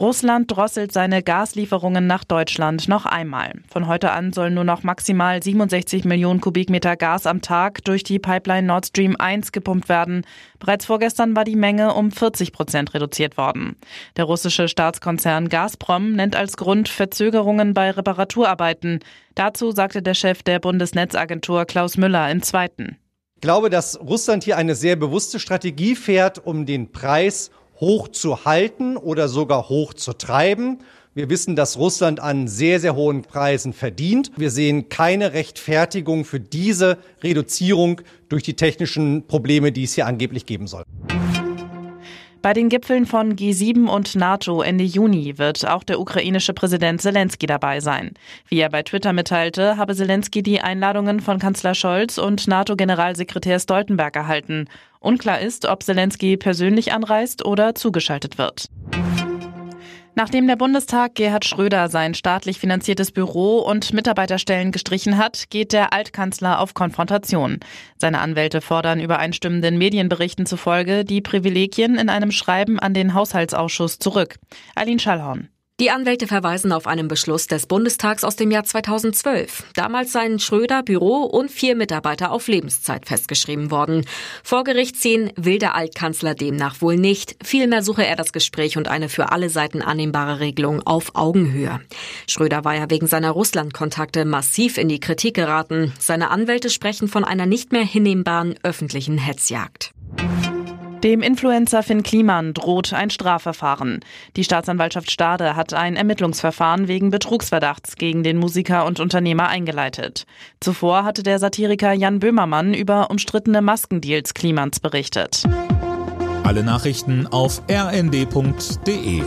Russland drosselt seine Gaslieferungen nach Deutschland noch einmal. Von heute an sollen nur noch maximal 67 Millionen Kubikmeter Gas am Tag durch die Pipeline Nord Stream 1 gepumpt werden. Bereits vorgestern war die Menge um 40 Prozent reduziert worden. Der russische Staatskonzern Gazprom nennt als Grund Verzögerungen bei Reparaturarbeiten. Dazu sagte der Chef der Bundesnetzagentur Klaus Müller im Zweiten. Ich glaube, dass Russland hier eine sehr bewusste Strategie fährt, um den Preis hoch zu halten oder sogar hoch zu treiben. Wir wissen, dass Russland an sehr, sehr hohen Preisen verdient. Wir sehen keine Rechtfertigung für diese Reduzierung durch die technischen Probleme, die es hier angeblich geben soll. Bei den Gipfeln von G7 und NATO Ende Juni wird auch der ukrainische Präsident Zelensky dabei sein. Wie er bei Twitter mitteilte, habe Zelensky die Einladungen von Kanzler Scholz und NATO-Generalsekretär Stoltenberg erhalten. Unklar ist, ob Zelensky persönlich anreist oder zugeschaltet wird. Nachdem der Bundestag Gerhard Schröder sein staatlich finanziertes Büro und Mitarbeiterstellen gestrichen hat, geht der Altkanzler auf Konfrontation. Seine Anwälte fordern übereinstimmenden Medienberichten zufolge die Privilegien in einem Schreiben an den Haushaltsausschuss zurück. Aline Schallhorn. Die Anwälte verweisen auf einen Beschluss des Bundestags aus dem Jahr 2012. Damals seien Schröder, Büro und vier Mitarbeiter auf Lebenszeit festgeschrieben worden. Vor Gericht ziehen will der Altkanzler demnach wohl nicht. Vielmehr suche er das Gespräch und eine für alle Seiten annehmbare Regelung auf Augenhöhe. Schröder war ja wegen seiner Russland-Kontakte massiv in die Kritik geraten. Seine Anwälte sprechen von einer nicht mehr hinnehmbaren öffentlichen Hetzjagd. Dem Influencer Finn Kliman droht ein Strafverfahren. Die Staatsanwaltschaft Stade hat ein Ermittlungsverfahren wegen Betrugsverdachts gegen den Musiker und Unternehmer eingeleitet. Zuvor hatte der Satiriker Jan Böhmermann über umstrittene Maskendeals Klimans berichtet. Alle Nachrichten auf rnd.de